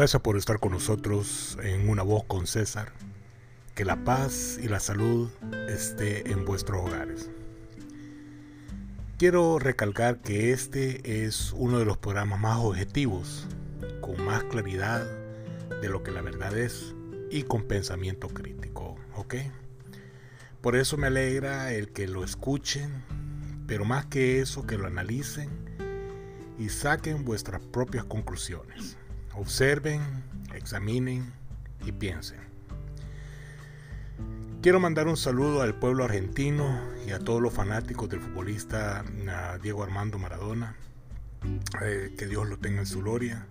Gracias por estar con nosotros en Una Voz con César. Que la paz y la salud esté en vuestros hogares. Quiero recalcar que este es uno de los programas más objetivos, con más claridad de lo que la verdad es y con pensamiento crítico, ¿ok? Por eso me alegra el que lo escuchen, pero más que eso, que lo analicen y saquen vuestras propias conclusiones. Observen, examinen y piensen. Quiero mandar un saludo al pueblo argentino y a todos los fanáticos del futbolista Diego Armando Maradona. Eh, que Dios lo tenga en su gloria.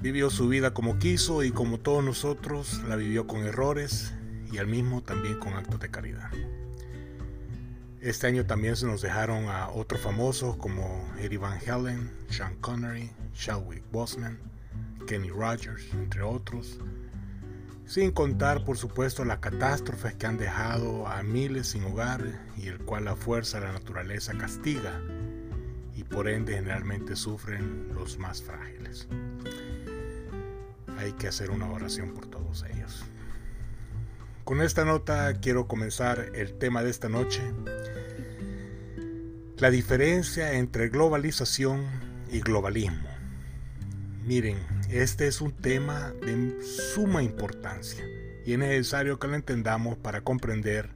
Vivió su vida como quiso y como todos nosotros la vivió con errores y al mismo también con actos de caridad. Este año también se nos dejaron a otros famosos como Eddie Van Halen, Sean Connery, Chadwick Boseman, Kenny Rogers, entre otros sin contar por supuesto las catástrofes que han dejado a miles sin hogar y el cual la fuerza de la naturaleza castiga y por ende generalmente sufren los más frágiles. Hay que hacer una oración por todos ellos. Con esta nota quiero comenzar el tema de esta noche, la diferencia entre globalización y globalismo. Miren, este es un tema de suma importancia y es necesario que lo entendamos para comprender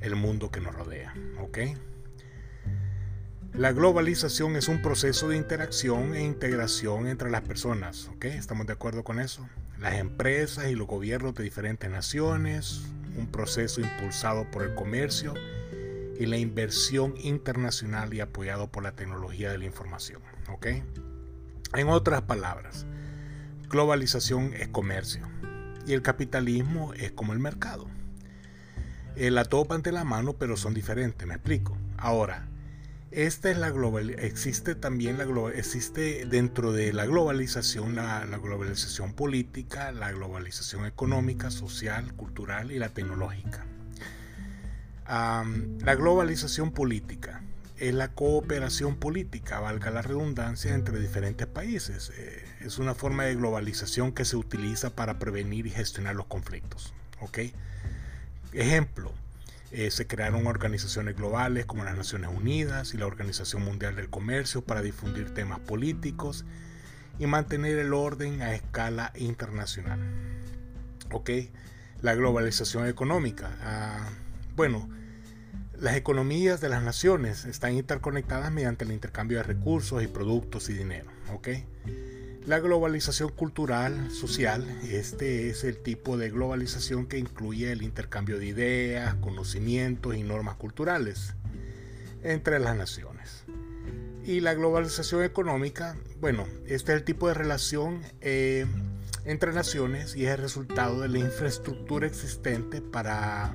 el mundo que nos rodea. ¿ok? La globalización es un proceso de interacción e integración entre las personas. ¿ok? ¿Estamos de acuerdo con eso? Las empresas y los gobiernos de diferentes naciones, un proceso impulsado por el comercio y la inversión internacional y apoyado por la tecnología de la información. ¿ok? En otras palabras, globalización es comercio y el capitalismo es como el mercado. Eh, la topan de la mano, pero son diferentes, me explico. Ahora, esta es la global, existe también la existe dentro de la globalización la, globalización política, la globalización económica, social, cultural y la tecnológica. La globalización política es la cooperación política, valga la redundancia, entre diferentes países. Eh, es una forma de globalización que se utiliza para prevenir y gestionar los conflictos. Ejemplo, eh, se crearon organizaciones globales como las Naciones Unidas y la Organización Mundial del Comercio para difundir temas políticos y mantener el orden a escala internacional. La globalización económica. Ah, bueno, las economías de las naciones están interconectadas mediante el intercambio de recursos y productos y dinero. La globalización cultural, social, este es el tipo de globalización que incluye el intercambio de ideas, conocimientos y normas culturales entre las naciones. Y la globalización económica, bueno, este es el tipo de relación eh, entre naciones y es el resultado de la infraestructura existente para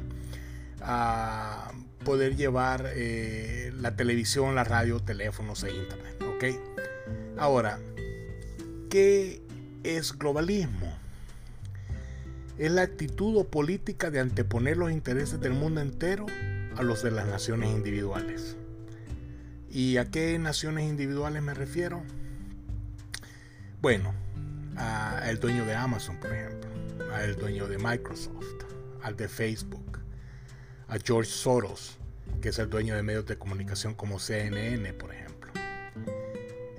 ah, poder llevar eh, la televisión, la radio, teléfonos e internet. Ahora, ¿qué es globalismo? Es la actitud o política de anteponer los intereses del mundo entero a los de las naciones individuales. ¿Y a qué naciones individuales me refiero? Bueno, al dueño de Amazon, por ejemplo, al dueño de Microsoft, al de Facebook, a George Soros, que es el dueño de medios de comunicación como CNN, por ejemplo,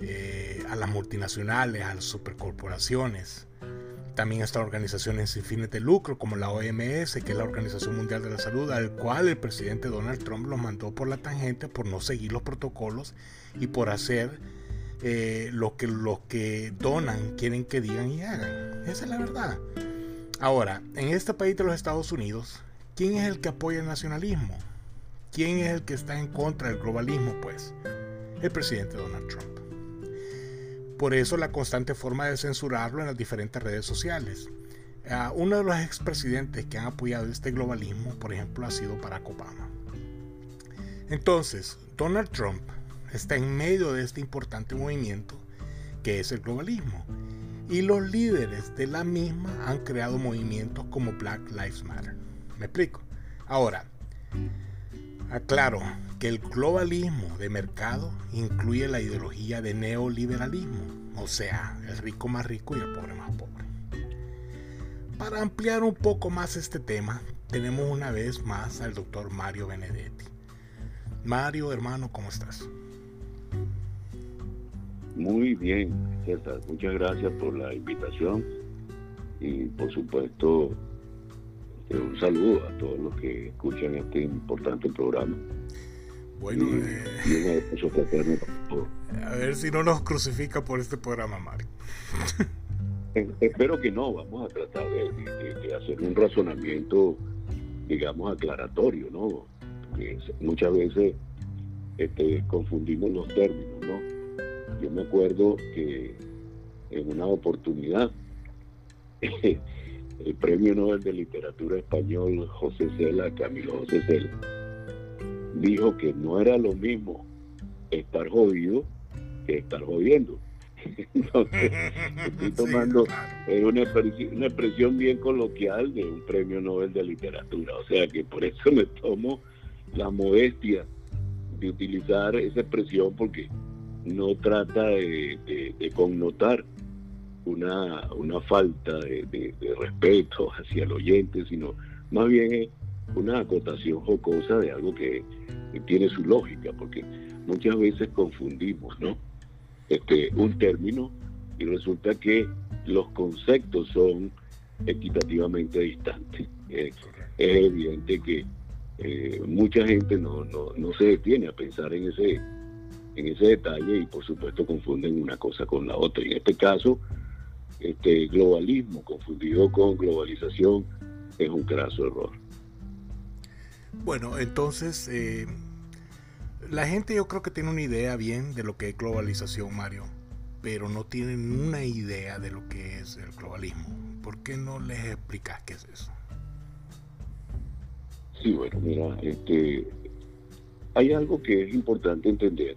eh, a las multinacionales, a las supercorporaciones, también estas organizaciones sin fines de lucro como la OMS, que es la Organización Mundial de la Salud, al cual el presidente Donald Trump los mandó por la tangente por no seguir los protocolos y por hacer eh, lo que los que donan quieren que digan y hagan. Esa es la verdad. Ahora, en este país de los Estados Unidos, ¿quién es el que apoya el nacionalismo? ¿Quién es el que está en contra del globalismo? Pues el presidente Donald Trump. Por eso la constante forma de censurarlo en las diferentes redes sociales. Uh, uno de los expresidentes que han apoyado este globalismo, por ejemplo, ha sido Barack Obama. Entonces, Donald Trump está en medio de este importante movimiento que es el globalismo. Y los líderes de la misma han creado movimientos como Black Lives Matter. ¿Me explico? Ahora, aclaro que el globalismo de mercado incluye la ideología de neoliberalismo, O sea, el rico más rico y el pobre más pobre. Para ampliar un poco más este tema, tenemos una vez más al doctor Mario Benedetti. Mario, hermano, ¿cómo estás? Muy bien. Muchas gracias por la invitación y por supuesto un saludo a todos los que escuchan este importante programa. Bueno, eh, a ver si no nos crucifica por este programa, Mario. Espero que no, vamos a tratar de, hacer un razonamiento, digamos, aclaratorio, ¿no? Porque muchas veces este, confundimos los términos, ¿no? Yo me acuerdo que en una oportunidad el premio Nobel de Literatura Español José Cela, Camilo José Cela, dijo que no era lo mismo estar jodido que estar jodiendo. Entonces, estoy tomando una, una, expresión bien coloquial de un premio Nobel de Literatura. O sea que por eso me tomo la modestia de utilizar esa expresión porque no trata de, connotar una, una falta de, respeto hacia el oyente, sino más bien es una acotación jocosa de algo que, tiene su lógica, porque muchas veces confundimos ¿no? este, un término y resulta que los conceptos son equitativamente distantes. es evidente que eh, mucha gente no, no, se detiene a pensar en ese, en ese detalle y por supuesto confunden una cosa con la otra. En este caso, este globalismo confundido con globalización es un craso error. Bueno, entonces eh, la gente yo creo que tiene una idea bien de lo que es globalización, Mario, pero no tienen una idea de lo que es el globalismo. ¿Por qué no les explicas qué es eso? Sí, bueno, mira, este, hay algo que es importante entender,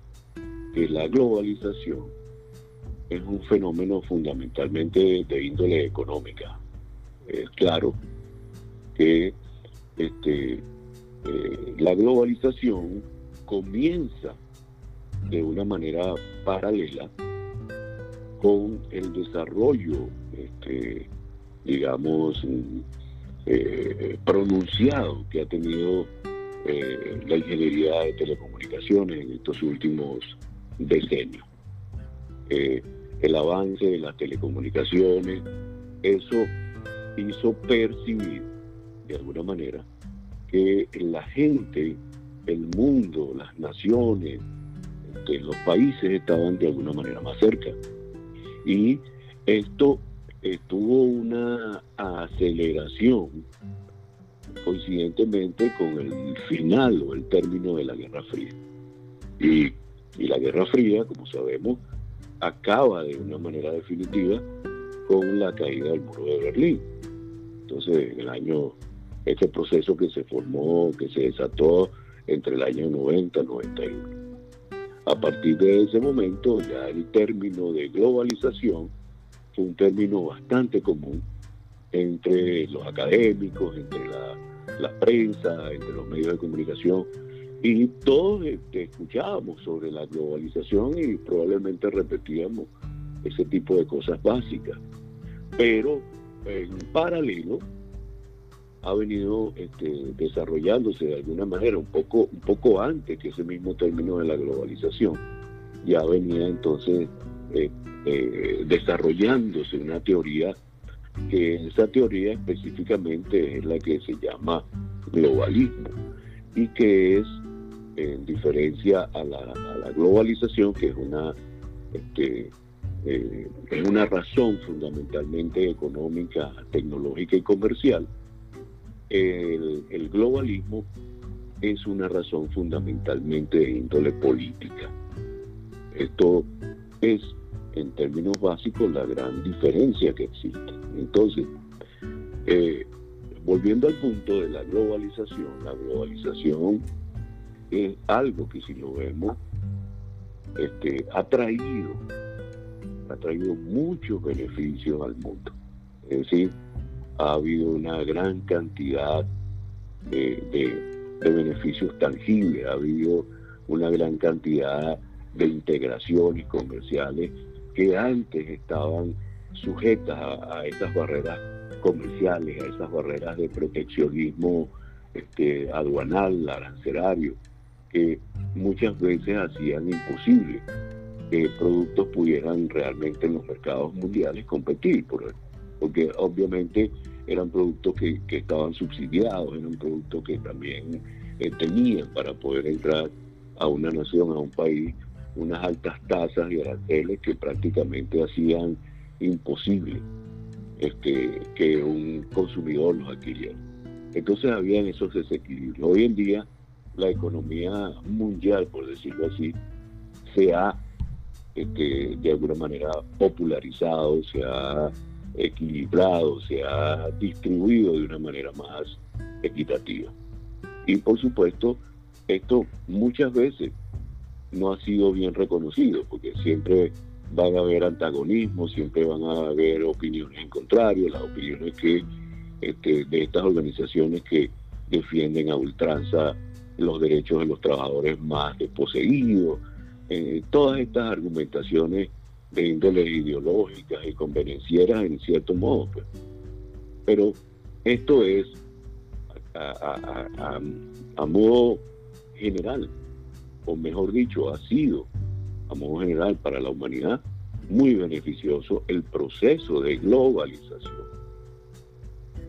que la globalización es un fenómeno fundamentalmente de índole económica. Es claro que este, eh, la globalización comienza de una manera paralela con el desarrollo, este, digamos, eh, pronunciado que ha tenido eh, la ingeniería de telecomunicaciones en estos últimos decenios. Eh, el avance de las telecomunicaciones, eso hizo percibir de alguna manera que la gente, el mundo, las naciones, los países estaban de alguna manera más cerca. Y esto tuvo una aceleración coincidentemente con el final o el término de la Guerra Fría. Y, la Guerra Fría, como sabemos, acaba de una manera definitiva con la caída del muro de Berlín. Entonces, en el año, este proceso que se formó, que se desató entre el año 90 y 91. A partir de ese momento, ya el término de globalización fue un término bastante común entre los académicos, entre la, prensa, entre los medios de comunicación, y todos este, escuchábamos sobre la globalización y probablemente repetíamos ese tipo de cosas básicas. Pero en paralelo ha venido este, desarrollándose de alguna manera un poco, un poco antes que ese mismo término de la globalización. Ya venía entonces eh, eh, desarrollándose una teoría que esa teoría específicamente es la que se llama globalismo y que es en diferencia a la, globalización que es una este, eh, es una razón fundamentalmente económica, tecnológica y comercial, el, globalismo es una razón fundamentalmente de índole política. Esto es en términos básicos la gran diferencia que existe. Entonces, eh, volviendo al punto de la globalización, la globalización es algo que si lo vemos, este, ha traído, ha traído muchos beneficios al mundo. Es decir, ha habido una gran cantidad de beneficios tangibles, ha habido una gran cantidad de integraciones comerciales que antes estaban sujetas a, esas barreras comerciales, a esas barreras de proteccionismo este, aduanal, arancelario, que muchas veces hacían imposible que productos pudieran realmente en los mercados mundiales competir, porque obviamente eran productos que, estaban subsidiados, eran productos que también eh, tenían para poder entrar a una nación, a un país, unas altas tasas y aranceles que prácticamente hacían imposible este, que un consumidor los adquiriera. Entonces habían esos desequilibrios. Hoy en día la economía mundial, por decirlo así, se ha este, de alguna manera popularizado, se ha equilibrado, se ha distribuido de una manera más equitativa. Y por supuesto, esto muchas veces no ha sido bien reconocido, porque siempre van a haber antagonismos, siempre van a haber opiniones en contrario, las opiniones que este, de estas organizaciones que defienden a ultranza los derechos de los trabajadores más desposeídos, eh, todas estas argumentaciones de índole ideológicas y convenencieras en cierto modo. Pues. Pero esto es a, modo general, o mejor dicho, ha sido a modo general para la humanidad muy beneficioso el proceso de globalización.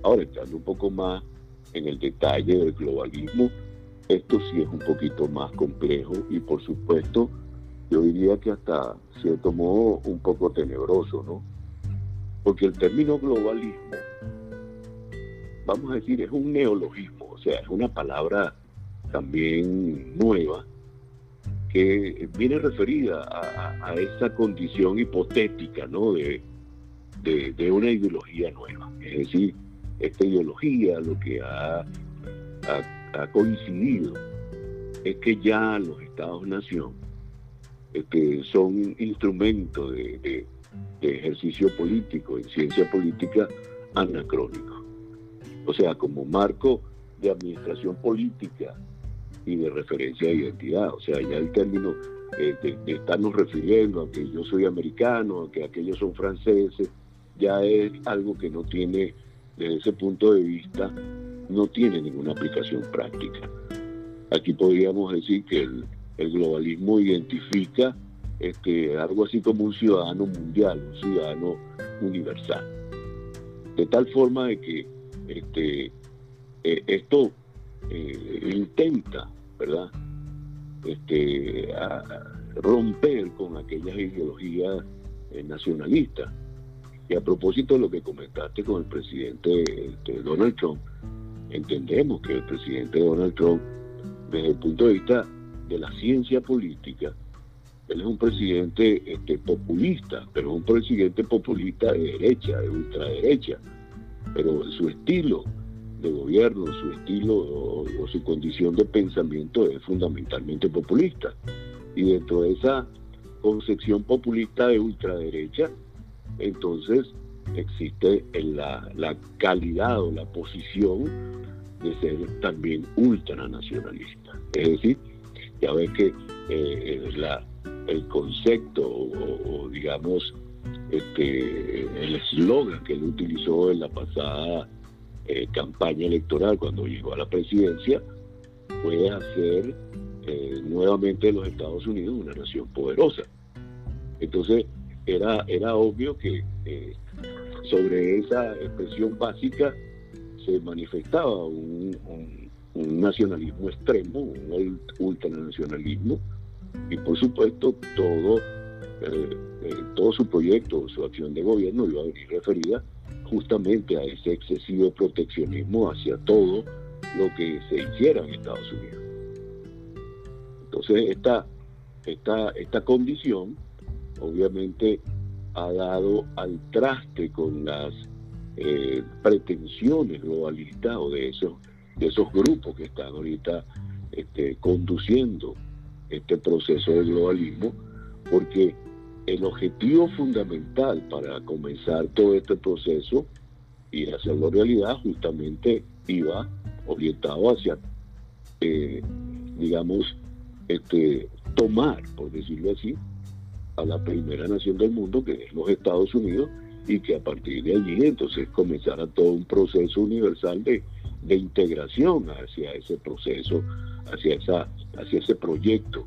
Ahora, entrando un poco más en el detalle del globalismo, esto sí es un poquito más complejo y por supuesto yo diría que hasta cierto modo un poco tenebroso, ¿no? Porque el término globalismo, vamos a decir, es un neologismo, o sea, es una palabra también nueva que viene referida a, esa condición hipotética, ¿no? De, de, una ideología nueva. Es decir, esta ideología lo que ha, ha coincidido es que ya los estados-nación que son instrumentos de, ejercicio político, en ciencia política, anacrónico. O sea, como marco de administración política y de referencia de identidad. O sea, ya el término eh, de, estarnos refiriendo a que yo soy americano, a que aquellos son franceses, ya es algo que no tiene, desde ese punto de vista, no tiene ninguna aplicación práctica. Aquí podríamos decir que el, globalismo identifica este, algo así como un ciudadano mundial, un ciudadano universal. De tal forma de que este, eh, esto eh, intenta, ¿verdad? Este, romper con aquellas ideologías eh, nacionalistas. Y a propósito de lo que comentaste con el presidente Donald Trump, entendemos que el presidente Donald Trump, desde el punto de vista de la ciencia política, él es un presidente este, populista, pero es un presidente populista de derecha, de ultraderecha. Pero su estilo de gobierno, su estilo o, su condición de pensamiento es fundamentalmente populista. Y dentro de esa concepción populista de ultraderecha, entonces existe la, la calidad o la posición de ser también ultranacionalista. Es decir, ya ves que eh, el concepto o, digamos este, el eslogan que él utilizó en la pasada eh, campaña electoral cuando llegó a la presidencia fue hacer eh, nuevamente los Estados Unidos una nación poderosa. Entonces era, era obvio que sobre esa expresión básica se manifestaba un nacionalismo extremo, un ultranacionalismo, y por supuesto todo, eh, eh, todo su proyecto, su acción de gobierno iba a venir referida justamente a ese excesivo proteccionismo hacia todo lo que se hiciera en Estados Unidos. Entonces esta, esta, esta condición obviamente ha dado al traste con las eh, pretensiones globalistas o de esos de esos grupos que están ahorita este, conduciendo este proceso de globalismo, porque el objetivo fundamental para comenzar todo este proceso y hacerlo realidad justamente iba orientado hacia, eh, digamos, este, tomar, por decirlo así, a la primera nación del mundo, que es los Estados Unidos, y que a partir de allí entonces comenzara todo un proceso universal de, de integración hacia ese proceso, hacia, esa, hacia ese proyecto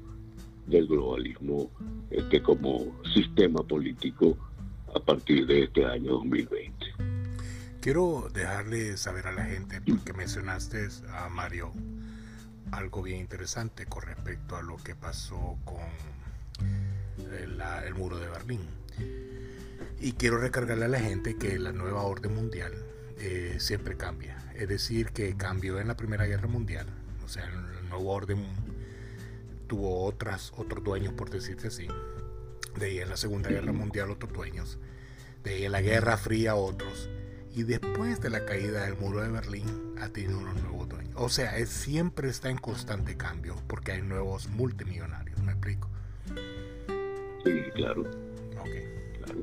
del globalismo este, como sistema político a partir de este año 2020. Quiero dejarle saber a la gente, porque mencionaste a Mario algo bien interesante con respecto a lo que pasó con el, muro de Berlín. Y quiero recargarle a la gente que la nueva orden mundial eh, siempre cambia. Es decir, que cambió en la Primera Guerra Mundial. O sea, el nuevo orden tuvo otras, otros dueños, por decirte así. De ahí en la Segunda Guerra Mundial otros dueños. De ahí en la Guerra Fría otros. Y después de la caída del muro de Berlín ha tenido unos nuevos dueños. O sea, es, siempre está en constante cambio porque hay nuevos multimillonarios. ¿Me explico? Sí, claro. Claro.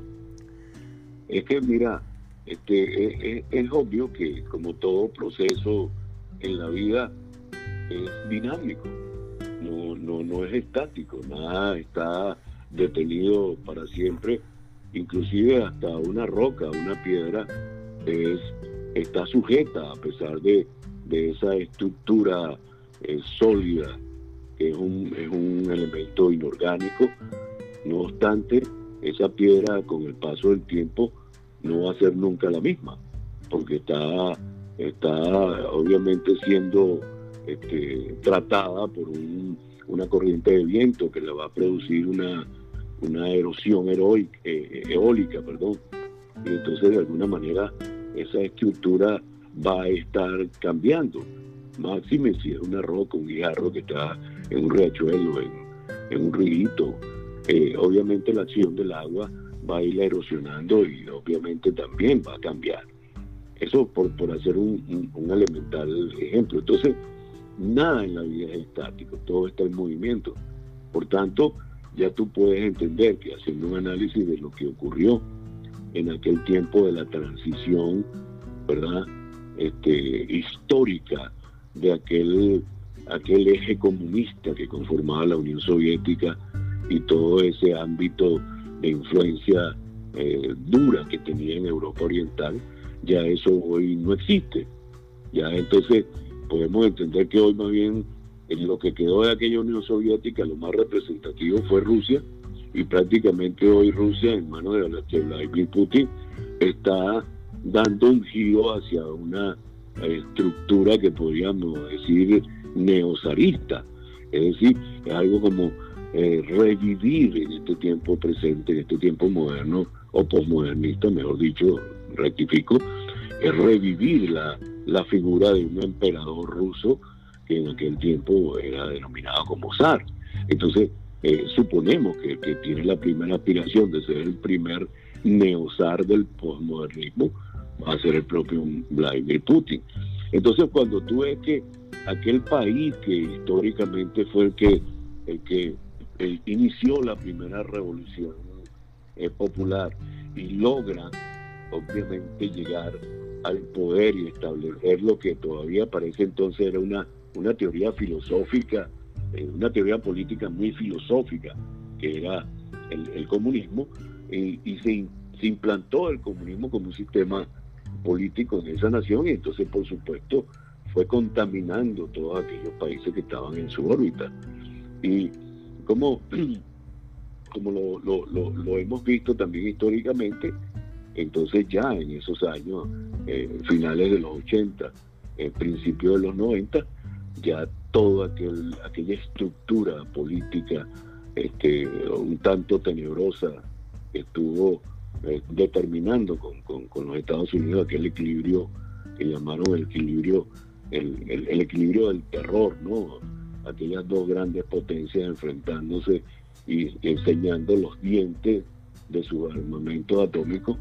Es que mira, este, es, obvio que como todo proceso en la vida es dinámico, no, no, no es estático, nada está detenido para siempre, inclusive hasta una roca, una piedra, es, está sujeta a pesar de, esa estructura eh, sólida, que es un, es un elemento inorgánico, no obstante, esa piedra con el paso del tiempo no va a ser nunca la misma, porque está, está obviamente siendo este, tratada por una corriente de viento que le va a producir una, una erosión heroica, eh, eólica, perdón. Y entonces de alguna manera esa estructura va a estar cambiando. Máxime si es una roca, un guijarro que está en un riachuelo, en, un río, eh, obviamente la acción del agua va a ir erosionando y obviamente también va a cambiar. Eso por, por hacer un, elemental ejemplo. Entonces, nada en la vida es estático, todo está en movimiento. Por tanto, ya tú puedes entender que haciendo un análisis de lo que ocurrió en aquel tiempo de la transición, ¿verdad? Este, histórica de aquel, aquel eje comunista que conformaba la Unión Soviética y todo ese ámbito de influencia eh, dura que tenía en Europa Oriental, ya eso hoy no existe. Ya entonces podemos entender que hoy más bien en lo que quedó de aquella Unión Soviética lo más representativo fue Rusia y prácticamente hoy Rusia en manos de Vladimir Putin está dando un giro hacia una estructura que podríamos decir neozarista. Es decir, es algo como eh, revivir en este tiempo presente, en este tiempo moderno o posmodernista, mejor dicho, rectifico, es revivir la, la figura de un emperador ruso que en aquel tiempo era denominado como zar. Entonces, eh, suponemos que, que tiene la primera aspiración de ser el primer neozar del posmodernismo, va a ser el propio Vladimir Putin. Entonces, cuando tú ves que aquel país que históricamente fue el que, el que inició la primera revolución eh, popular y logra obviamente llegar al poder y establecer lo que todavía parece entonces era una, una teoría filosófica, eh, una teoría política muy filosófica, que era el, comunismo, y se, se implantó el comunismo como un sistema político en esa nación y entonces por supuesto fue contaminando todos aquellos países que estaban en su órbita. Y como, como lo, hemos visto también históricamente, entonces ya en esos años, eh, finales de los 80, eh, principios de los 90, ya toda aquel, aquella estructura política este, un tanto tenebrosa estuvo eh, determinando con, con, los Estados Unidos aquel equilibrio que llamaron el equilibrio, el, el equilibrio del terror, ¿no? Aquellas dos grandes potencias enfrentándose y enseñando los dientes de su armamento atómico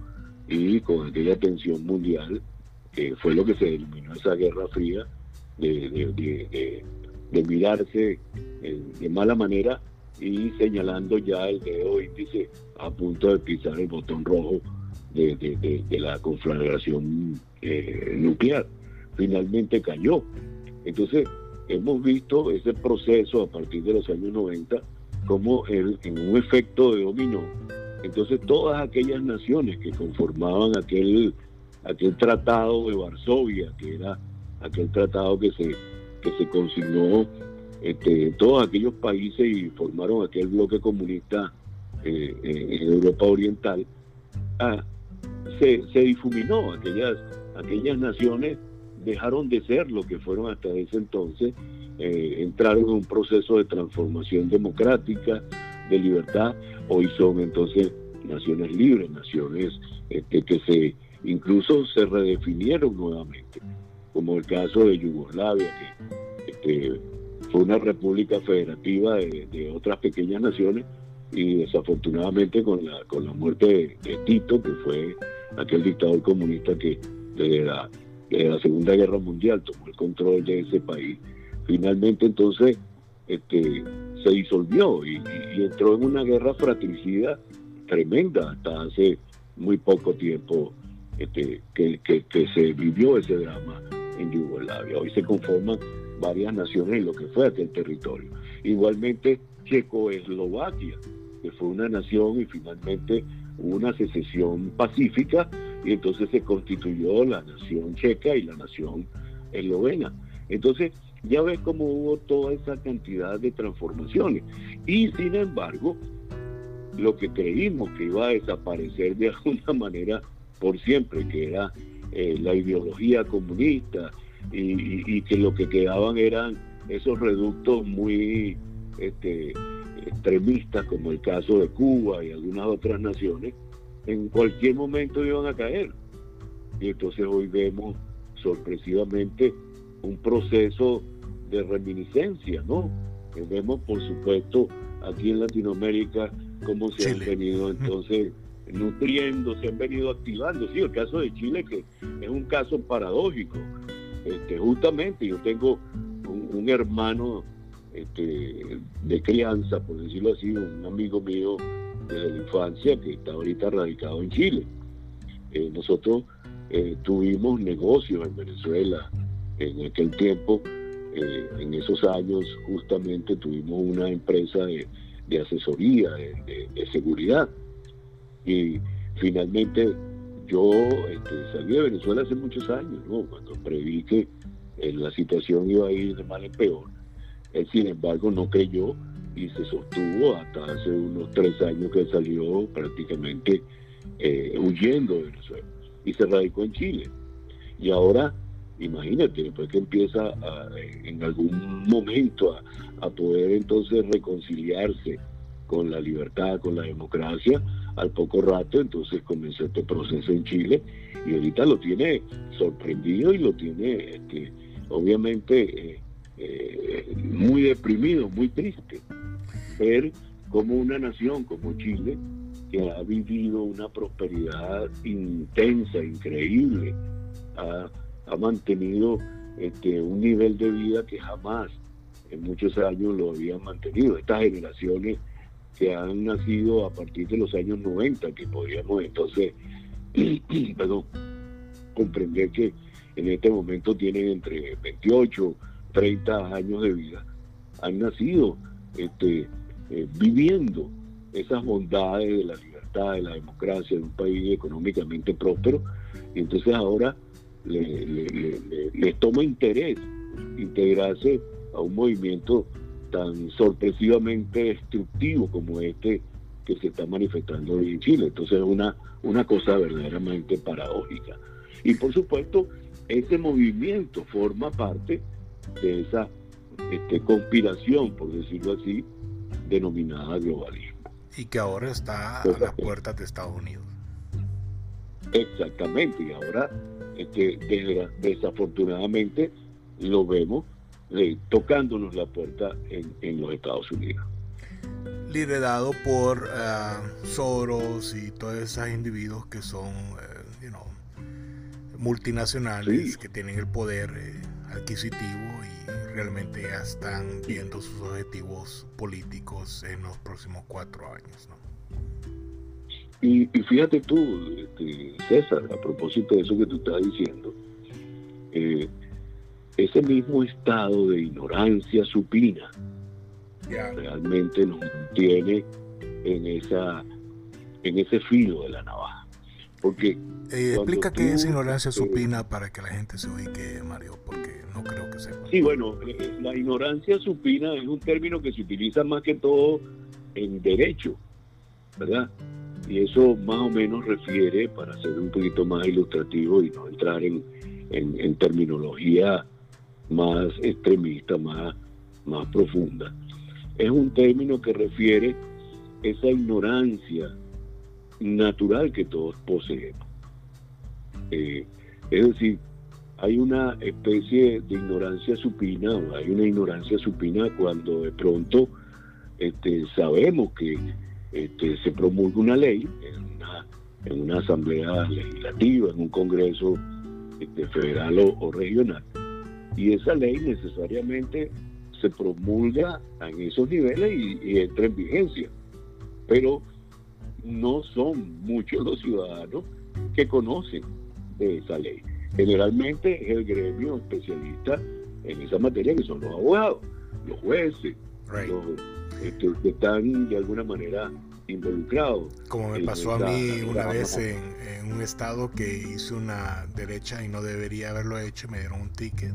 y con aquella tensión mundial que fue lo que se denominó esa guerra fría de, mirarse de mala manera y señalando ya el dedo índice a punto de pisar el botón rojo de, la conflagración eh, nuclear. Finalmente cayó. Entonces, hemos visto ese proceso a partir de los años 90 como en un efecto de dominó, entonces todas aquellas naciones que conformaban aquel, aquel tratado de Varsovia, que era aquel tratado que se, que se consignó este, todos aquellos países y formaron aquel bloque comunista eh, en Europa Oriental, ah, se, se difuminó, aquellas, aquellas naciones dejaron de ser lo que fueron hasta ese entonces, eh, entraron en un proceso de transformación democrática, de libertad, hoy son entonces naciones libres, naciones este, que se incluso se redefinieron nuevamente, como el caso de Yugoslavia, que este, fue una república federativa de, otras pequeñas naciones y desafortunadamente con la, con la muerte de Tito, que fue aquel dictador comunista que desde la la Segunda Guerra Mundial tomó el control de ese país. Finalmente entonces este, se disolvió y, entró en una guerra fratricida tremenda hasta hace muy poco tiempo este, que, se vivió ese drama en Yugoslavia. Hoy se conforman varias naciones en lo que fue aquel territorio. Igualmente Checoslovaquia, que fue una nación y finalmente hubo una secesión pacífica y entonces se constituyó la nación checa y la nación eslovena. Entonces, ya ves cómo hubo toda esa cantidad de transformaciones. Y sin embargo, lo que creímos que iba a desaparecer de alguna manera por siempre, que era eh, la ideología comunista y, que lo que quedaban eran esos reductos muy este, extremistas, como el caso de Cuba y algunas otras naciones, en cualquier momento iban a caer. Y entonces hoy vemos sorpresivamente un proceso de reminiscencia, ¿no? vemos, por supuesto, aquí en Latinoamérica cómo se han venido entonces nutriendo, se han venido activando. Sí, el caso de Chile, que es un caso paradójico. Este, justamente yo tengo un, hermano este, de crianza, por decirlo así, un amigo mío desde la infancia que está ahorita radicado en Chile. Eh, nosotros eh, tuvimos negocios en Venezuela en aquel tiempo, eh, en esos años justamente tuvimos una empresa de, asesoría, de, seguridad. Y finalmente yo este, salí de Venezuela hace muchos años, cuando preví que la situación iba a ir de mal en peor. Él, sin embargo, no creyó y se sostuvo hasta hace unos tres años que salió prácticamente eh, huyendo de Venezuela y se radicó en Chile. Y ahora, imagínate, después que empieza en algún momento a, poder entonces reconciliarse con la libertad, con la democracia, al poco rato entonces comenzó este proceso en Chile y ahorita lo tiene sorprendido y lo tiene este, obviamente eh, eh, muy deprimido, muy triste ver como una nación como Chile, que ha vivido una prosperidad intensa, increíble, ha, mantenido este, un nivel de vida que jamás en muchos años lo habían mantenido. Estas generaciones que han nacido a partir de los años 90, que podríamos entonces comprender que en este momento tienen entre 28, 30 años de vida, han nacido este, eh, viviendo esas bondades de la libertad, de la democracia, de un país económicamente próspero, entonces ahora les toma interés integrarse a un movimiento tan sorpresivamente destructivo como este que se está manifestando hoy en Chile. Entonces es una, una cosa verdaderamente paradójica. Y por supuesto, ese movimiento forma parte de esa este, conspiración, por decirlo así, denominada globalismo. Y que ahora está a las puertas de Estados Unidos. Exactamente, y ahora este, desafortunadamente lo vemos eh, tocándonos la puerta en, los Estados Unidos. Liderado por uh, Soros y todos esos individuos que son uh, multinacionales, que tienen el poder eh, adquisitivo y realmente ya están viendo sus objetivos políticos en los próximos cuatro años. Y, fíjate tú, este, César, a propósito de eso que tú estás diciendo, eh, ese mismo estado de ignorancia supina realmente nos mantiene en esa en ese filo de la navaja. Porque eh, explica qué es ignorancia eh, supina para que la gente se ubique, Mario, porque no creo que sepa. Sí, bueno, eh, la ignorancia supina es un término que se utiliza más que todo en derecho, ¿verdad? Y eso más o menos refiere, para ser un poquito más ilustrativo y no entrar en, en, terminología más extremista, más, más profunda, es un término que refiere esa ignorancia natural que todos poseemos. Eh, es decir, hay una especie de ignorancia supina, hay una ignorancia supina cuando de pronto este, sabemos que este, se promulga una ley en una, en una asamblea legislativa, en un congreso este, federal o, regional, y esa ley necesariamente se promulga en esos niveles y, entra en vigencia. Pero no son muchos los ciudadanos que conocen de esa ley. Generalmente es el gremio especialista en esa materia que son los abogados, los jueces, los este, que están de alguna manera involucrados. Como me pasó a mí una vez en, un estado que hice una derecha y no debería haberlo hecho, me dieron un ticket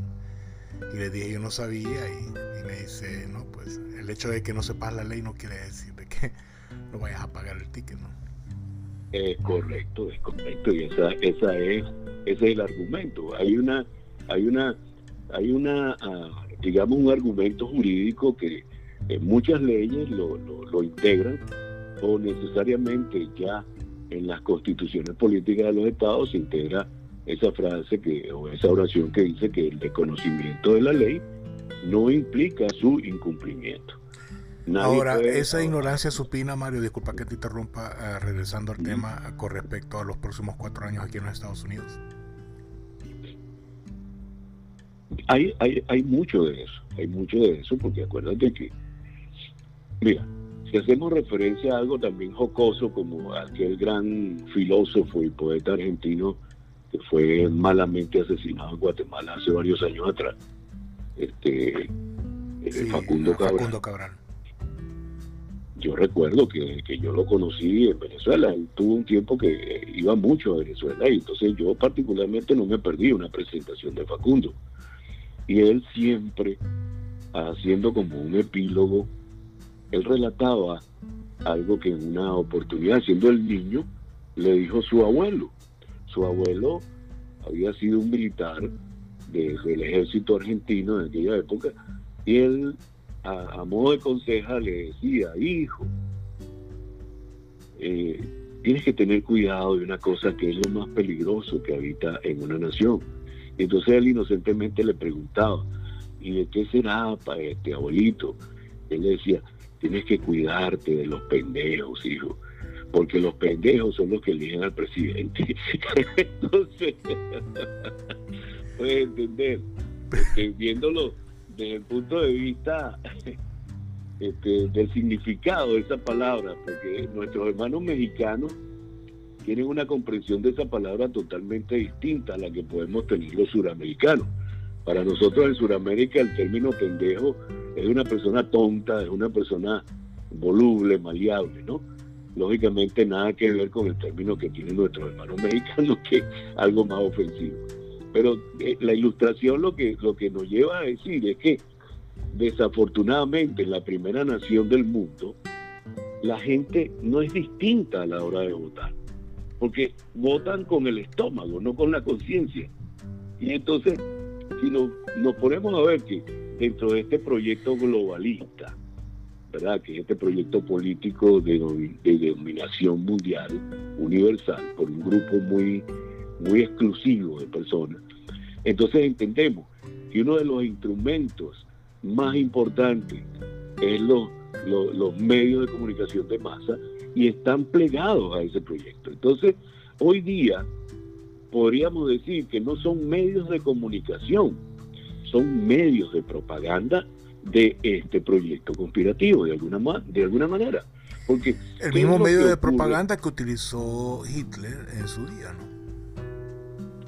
y le dije yo no sabía y, me dice, no, pues el hecho de que no sepas la ley no quiere decir de que no vayas a pagar el ticket, ¿no? Es correcto, es correcto y esa, esa es, ese es el argumento. Hay una, hay una, hay una, ah, digamos un argumento jurídico que muchas leyes lo, lo, integran o necesariamente ya en las constituciones políticas de los estados se integra esa frase que o esa oración que dice que el desconocimiento de la ley no implica su incumplimiento. Ahora, esa ignorancia supina, Mario, disculpa que te interrumpa, eh, regresando al tema con respecto a los próximos cuatro años aquí en los Estados Unidos. Hay, hay, hay mucho de eso, hay mucho de eso, porque acuérdate que Mira, si hacemos referencia a algo también jocoso como aquel gran filósofo y poeta argentino que fue malamente asesinado en Guatemala hace varios años atrás, este eh, Facundo, Cabral. Yo recuerdo que, yo lo conocí en Venezuela, él tuvo un tiempo que iba mucho a Venezuela y entonces yo particularmente no me perdí una presentación de Facundo. Y él siempre haciendo como un epílogo él relataba algo que en una oportunidad, siendo el niño, le dijo su abuelo. Su abuelo había sido un militar del ejército argentino en aquella época y él, a, modo de conseja, le decía, hijo, eh, tienes que tener cuidado de una cosa que es lo más peligroso que habita en una nación. entonces él inocentemente le preguntaba, ¿y de qué será para este abuelito? Él le decía, tienes que cuidarte de los pendejos, hijo, porque los pendejos son los que eligen al presidente. Entonces, puedes entender, viéndolo desde el punto de vista este, del significado de esa palabra, porque nuestros hermanos mexicanos tienen una comprensión de esa palabra totalmente distinta a la que podemos tener los suramericanos. Para nosotros en Sudamérica el término pendejo es una persona tonta, es una persona voluble, maleable, ¿no? Lógicamente nada que ver con el término que tienen nuestros hermanos mexicanos, que es algo más ofensivo. Pero eh, la ilustración lo que, lo que nos lleva a decir es que desafortunadamente en la primera nación del mundo, la gente no es distinta a la hora de votar, porque votan con el estómago, no con la conciencia. Y entonces si nos, ponemos a ver que dentro de este proyecto globalista, ¿verdad? que es este proyecto político de, dominación mundial, universal, por un grupo muy, muy exclusivo de personas, entonces entendemos que uno de los instrumentos más importantes es los, los medios de comunicación de masa y están plegados a ese proyecto. Entonces, hoy día podríamos decir que no son medios de comunicación, son medios de propaganda de este proyecto conspirativo, de alguna, de alguna manera. Porque el mismo medio de propaganda que utilizó Hitler en su día, ¿no?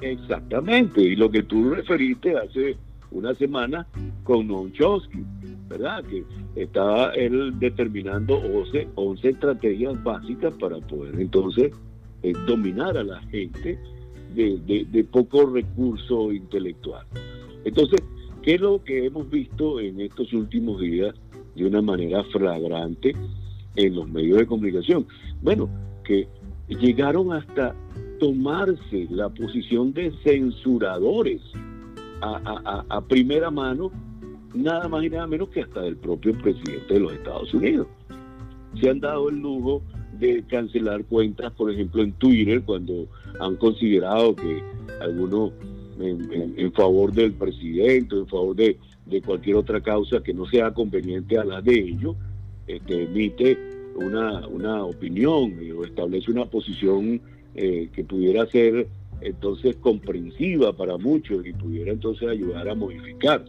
Exactamente, y lo que tú referiste hace una semana con Noam Chomsky, ¿verdad? Que estaba él determinando 11, 11 estrategias básicas para poder entonces eh, dominar a la gente de, poco recurso intelectual. Entonces, ¿qué es lo que hemos visto en estos últimos días de una manera flagrante en los medios de comunicación? Bueno, que llegaron hasta tomarse la posición de censuradores a, a, primera mano, nada más y nada menos que hasta del propio presidente de los Estados Unidos. Se han dado el lujo de cancelar cuentas, por ejemplo, en Twitter, cuando han considerado que algunos en, favor del presidente, en favor de, cualquier otra causa que no sea conveniente a la de ellos, este, emite una, una opinión o establece una posición eh, que pudiera ser entonces comprensiva para muchos y pudiera entonces ayudar a modificar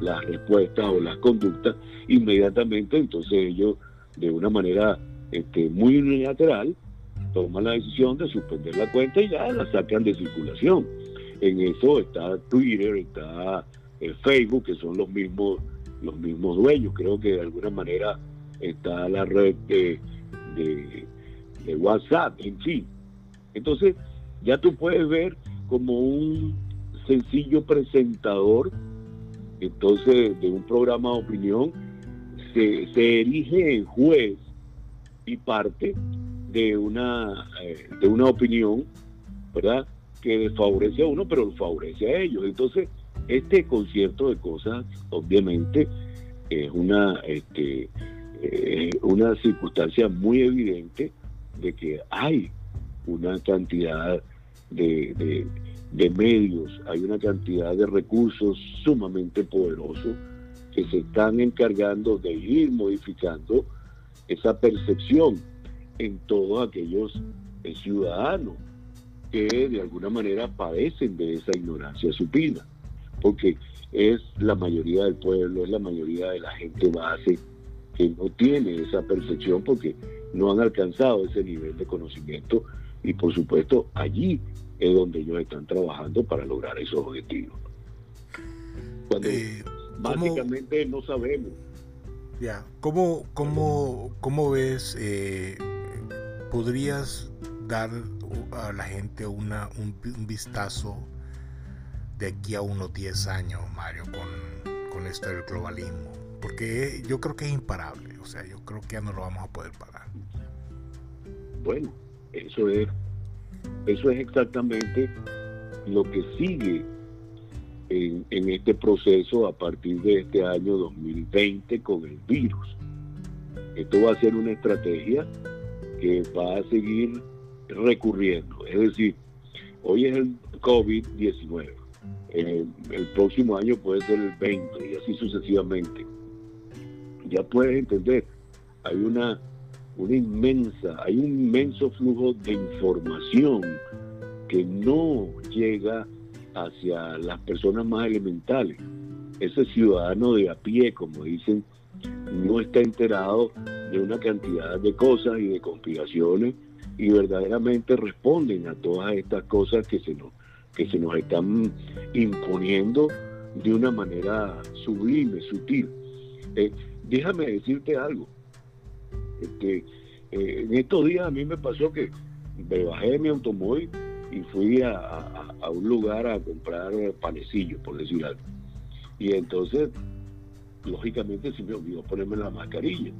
las respuestas o las conductas, inmediatamente entonces ellos de una manera este, muy unilateral toman la decisión de suspender la cuenta y ya la sacan de circulación. En eso está Twitter, está el eh, Facebook, que son los mismos, los mismos dueños. Creo que de alguna manera está la red de, de WhatsApp, en fin. Entonces, ya tú puedes ver como un sencillo presentador, entonces, de un programa de opinión, se, erige en juez y parte de una, eh, de una opinión, ¿verdad? Que desfavorece a uno, pero lo favorece a ellos. Entonces, este concierto de cosas, obviamente, es una, este, eh, una circunstancia muy evidente de que hay una cantidad de, de, medios, hay una cantidad de recursos sumamente poderosos que se están encargando de ir modificando esa percepción en todos aquellos eh, ciudadanos que de alguna manera padecen de esa ignorancia supina, porque es la mayoría del pueblo, es la mayoría de la gente base que no tiene esa percepción porque no han alcanzado ese nivel de conocimiento y por supuesto allí es donde ellos están trabajando para lograr esos objetivos. Cuando eh, básicamente no sabemos. Ya, ¿cómo, cómo, cómo ves, eh, podrías dar a la gente una, un, vistazo de aquí a unos 10 años, Mario, con, con esto del globalismo? Porque yo creo que es imparable, o sea, yo creo que ya no lo vamos a poder parar. Bueno, eso es, eso es exactamente lo que sigue en, en, este proceso a partir de este año 2020 con el virus. Esto va a ser una estrategia que va a seguir recurriendo. Es decir, hoy es el COVID-19, el, el próximo año puede ser el 20 y así sucesivamente. Ya puedes entender, hay una una inmensa, hay un inmenso flujo de información que no llega hacia las personas más elementales. Ese ciudadano de a pie, como dicen, no está enterado de una cantidad de cosas y de conspiraciones y verdaderamente responden a todas estas cosas que se nos, que se nos están imponiendo de una manera sublime, sutil. Eh, déjame decirte algo, este, en estos días a mí me pasó que me bajé de mi automóvil y fui a, un lugar a comprar panecillos, por decir algo. Y entonces, lógicamente, se me olvidó ponerme la mascarilla.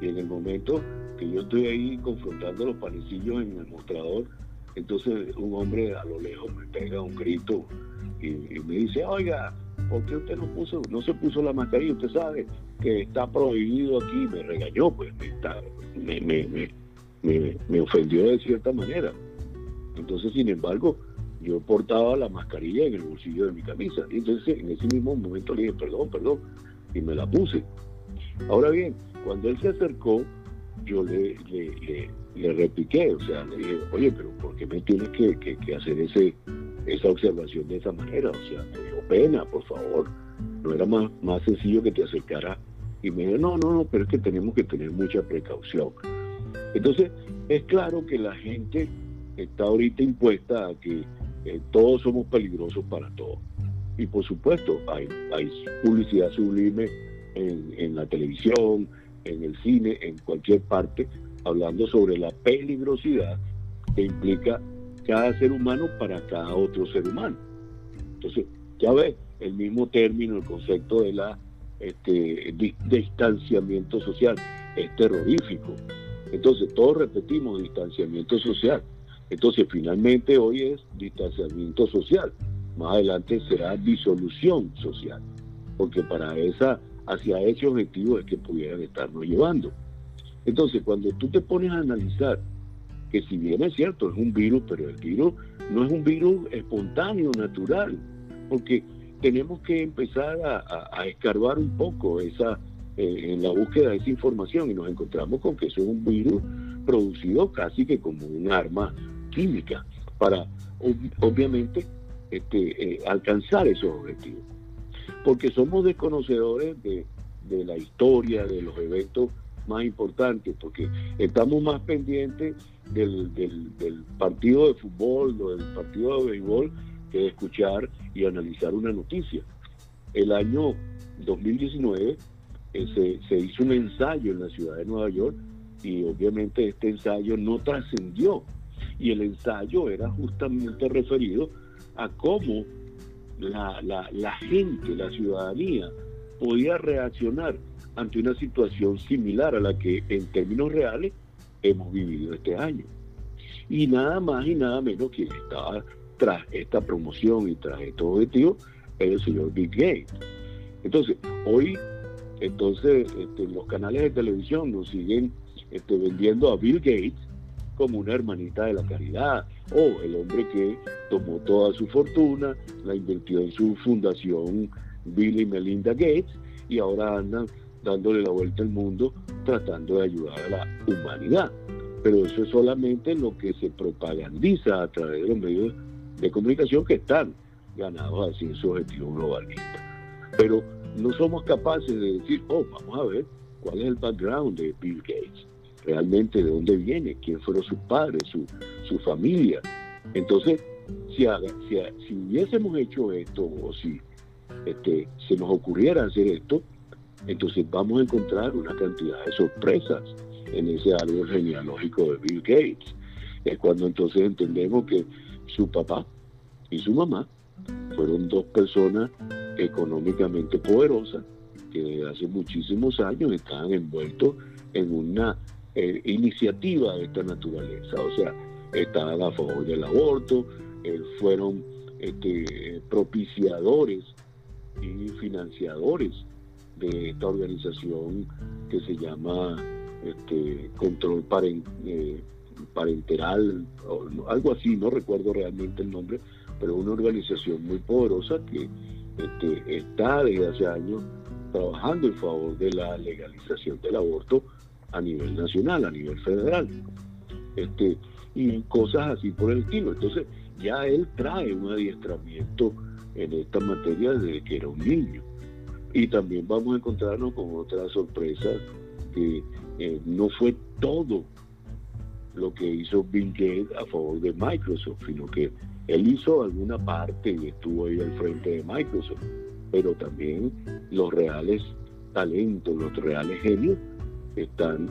Y en el momento que yo estoy ahí confrontando los panecillos en el mostrador, entonces un hombre a lo lejos me pega un grito y me dice, oiga, ¿por qué usted no puso, no se puso la mascarilla? Usted sabe que está prohibido aquí, me regañó, pues me, me, me, me, ofendió de cierta manera. Entonces, sin embargo, yo portaba la mascarilla en el bolsillo de mi camisa. Y entonces, en ese mismo momento le dije, perdón, perdón, y me la puse. Ahora bien, cuando él se acercó, yo le, repiqué, o sea, le dije, oye, pero ¿por qué me tienes que, que hacer ese, esa observación de esa manera? O sea, me dio pena, por favor no era más, más sencillo que te acercara y me dijo, no, no, no, pero es que tenemos que tener mucha precaución. Entonces, es claro que la gente está ahorita impuesta a que eh, todos somos peligrosos para todos. Y por supuesto, hay, hay publicidad sublime en, la televisión, en el cine, en cualquier parte, hablando sobre la peligrosidad que implica cada ser humano para cada otro ser humano. Entonces, ya ves, el mismo término, el concepto de la este, distanciamiento social es terrorífico. Entonces, todos repetimos distanciamiento social. Entonces, finalmente hoy es distanciamiento social. Más adelante será disolución social. Porque para esa, hacia ese objetivo es que pudieran estarnos llevando. Entonces, cuando tú te pones a analizar que si bien es cierto, es un virus, pero el virus no es un virus espontáneo, natural, porque tenemos que empezar a, escarbar un poco esa eh, en la búsqueda de esa información y nos encontramos con que eso es un virus producido casi que como un arma química para obviamente este, eh, alcanzar esos objetivos. Porque somos desconocedores de, de la historia, de los eventos más importantes, porque estamos más pendientes del, del, partido de fútbol o del partido de béisbol que de escuchar y analizar una noticia. El año 2019 eh, se, hizo un ensayo en la ciudad de Nueva York y obviamente este ensayo no trascendió y el ensayo era justamente referido a cómo la gente, la ciudadanía, podía reaccionar ante una situación similar a la que en términos reales hemos vivido este año. Y nada más y nada menos que estaba tras esta promoción y tras estos objetivos es el señor Bill Gates. Entonces, hoy, entonces, este, los canales de televisión nos siguen este, vendiendo a Bill Gates como una hermanita de la caridad, o el hombre que tomó toda su fortuna, la invirtió en su fundación Bill y Melinda Gates, y ahora andan dándole la vuelta al mundo tratando de ayudar a la humanidad. Pero eso es solamente lo que se propagandiza a través de los medios de comunicación que están ganados así en su objetivo globalista. Pero no somos capaces de decir, oh, vamos a ver cuál es el background de Bill Gates, realmente de dónde viene, quién fueron sus padres, su, su familia. Entonces, si, si, si hubiésemos hecho esto o si este, se nos ocurriera hacer esto, entonces vamos a encontrar una cantidad de sorpresas en ese árbol genealógico de Bill Gates. Es cuando entonces entendemos que su papá y su mamá fueron dos personas económicamente poderosas que desde hace muchísimos años estaban envueltos en una eh, iniciativa de esta naturaleza. O sea, estaban a favor del aborto, eh, fueron este, propiciadores y financiadores de esta organización que se llama este, Control eh, Parenteral, o algo así, no recuerdo realmente el nombre, pero una organización muy poderosa que este, está desde hace años trabajando en favor de la legalización del aborto a nivel nacional, a nivel federal. Este, y cosas así por el estilo. Entonces, ya él trae un adiestramiento en esta materia desde que era un niño. Y también vamos a encontrarnos con otras sorpresas que eh, no fue todo lo que hizo Bill Gates a favor de Microsoft, sino que él hizo alguna parte y estuvo ahí al frente de Microsoft, pero también los reales talentos, los reales genios están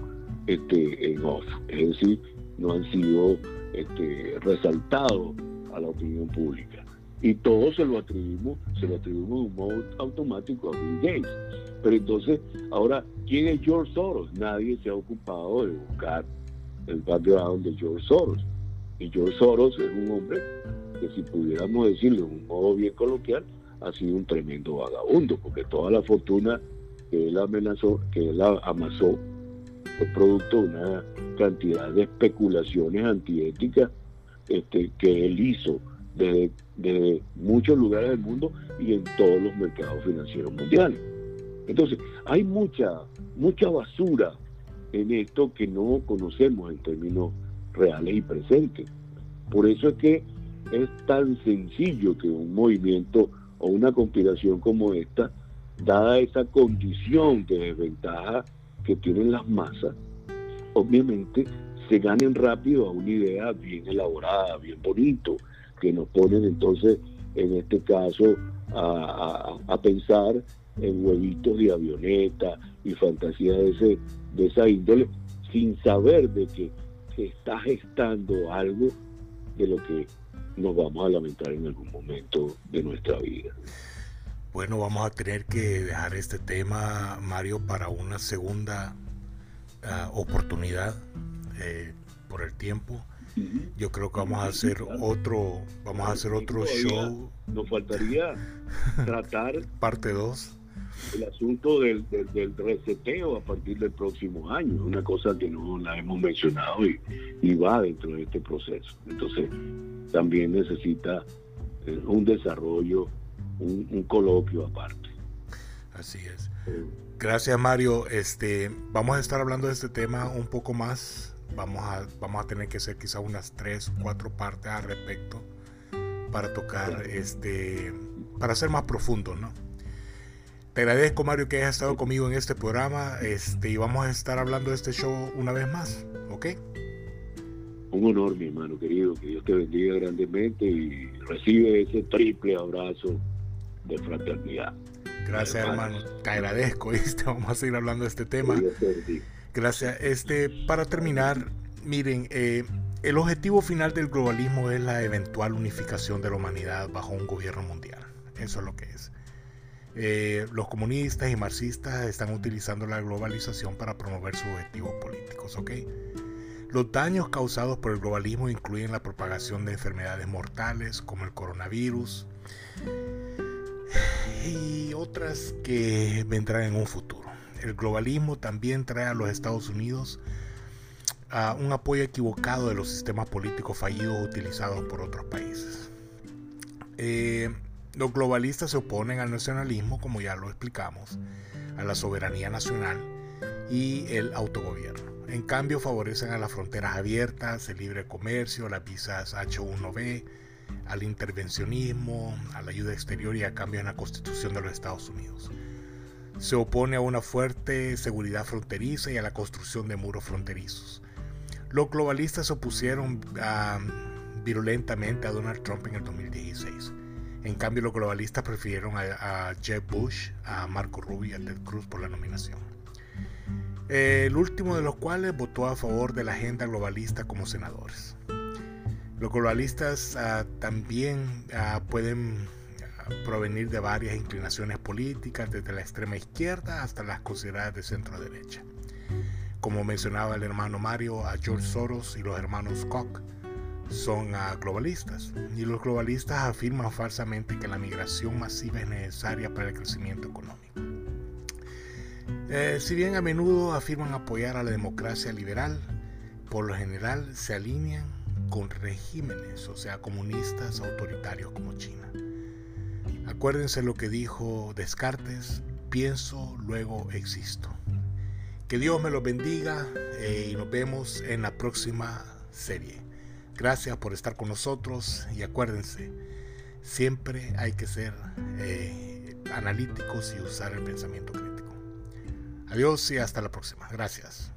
este, en off, es decir, no han sido este, resaltados a la opinión pública y todo se lo atribuimos, se lo atribuimos de un modo automático a Bill Gates. Pero entonces, ahora, ¿quién es George Soros? Nadie se ha ocupado de buscar el background de George Soros. Y George Soros es un hombre que si pudiéramos decirlo de un modo bien coloquial, ha sido un tremendo vagabundo, porque toda la fortuna que él amenazó, que él amasó, fue producto de una cantidad de especulaciones antiéticas este, que él hizo de, muchos lugares del mundo y en todos los mercados financieros mundiales. Entonces, hay mucha, mucha basura en esto que no conocemos en términos reales y presentes. Por eso es que es tan sencillo que un movimiento o una conspiración como esta, dada esa condición de desventaja que tienen las masas, obviamente se ganen rápido a una idea bien elaborada, bien bonito, que nos ponen entonces, en este caso, a, pensar en huevitos de avioneta y fantasía de, ese, de esa índole, sin saber de que se está gestando algo de lo que nos vamos a lamentar en algún momento de nuestra vida. Bueno, vamos a tener que dejar este tema, Mario, para una segunda ah, oportunidad eh, por el tiempo. Yo creo que vamos a hacer otro, vamos a hacer otro show. Nos faltaría tratar parte 2 el asunto del, del, reseteo a partir del próximo año, una cosa que no la hemos mencionado y, y va dentro de este proceso. Entonces, también necesita eh, un desarrollo, un, coloquio aparte. Así es. Gracias Mario. Este, vamos a estar hablando de este tema un poco más. Vamos a, vamos a tener que hacer quizá unas tres, cuatro partes al respecto para tocar este, para ser más profundo, ¿no? Te agradezco Mario que hayas estado conmigo en este programa. Este, y vamos a estar hablando de este show una vez más, ¿ok? Un honor, mi hermano querido, que Dios te bendiga grandemente y recibe ese triple abrazo de fraternidad. Gracias, hermano. Te agradezco. ¿viste? Vamos a seguir hablando de este tema. Gracias. Este, para terminar, miren, eh, el objetivo final del globalismo es la eventual unificación de la humanidad bajo un gobierno mundial. Eso es lo que es. Eh, los comunistas y marxistas están utilizando la globalización para promover sus objetivos políticos, ¿ok? Los daños causados por el globalismo incluyen la propagación de enfermedades mortales como el coronavirus y otras que vendrán en un futuro. El globalismo también trae a los Estados Unidos a un apoyo equivocado de los sistemas políticos fallidos utilizados por otros países. Eh, los globalistas se oponen al nacionalismo, como ya lo explicamos, a la soberanía nacional y el autogobierno. En cambio, favorecen a las fronteras abiertas, el libre comercio, las visas H1B, al intervencionismo, a la ayuda exterior y a cambios en la constitución de los Estados Unidos. Se opone a una fuerte seguridad fronteriza y a la construcción de muros fronterizos. Los globalistas se opusieron ah, virulentamente a Donald Trump en el 2016. En cambio, los globalistas prefirieron a, a Jeb Bush, a Marco Rubio y a Ted Cruz por la nominación el último de los cuales votó a favor de la agenda globalista como senadores. Los globalistas ah, también ah, pueden provenir de varias inclinaciones políticas, desde la extrema izquierda hasta las consideradas de centro derecha. Como mencionaba el hermano Mario, a George Soros y los hermanos Koch son globalistas. Y los globalistas afirman falsamente que la migración masiva es necesaria para el crecimiento económico. Eh, si bien a menudo afirman apoyar a la democracia liberal, por lo general se alinean con regímenes, o sea, comunistas autoritarios como China. Acuérdense lo que dijo Descartes, pienso, luego existo. Que Dios me los bendiga eh, y nos vemos en la próxima serie. Gracias por estar con nosotros y acuérdense, siempre hay que ser eh, analíticos y usar el pensamiento crítico. Adiós y hasta la próxima. Gracias.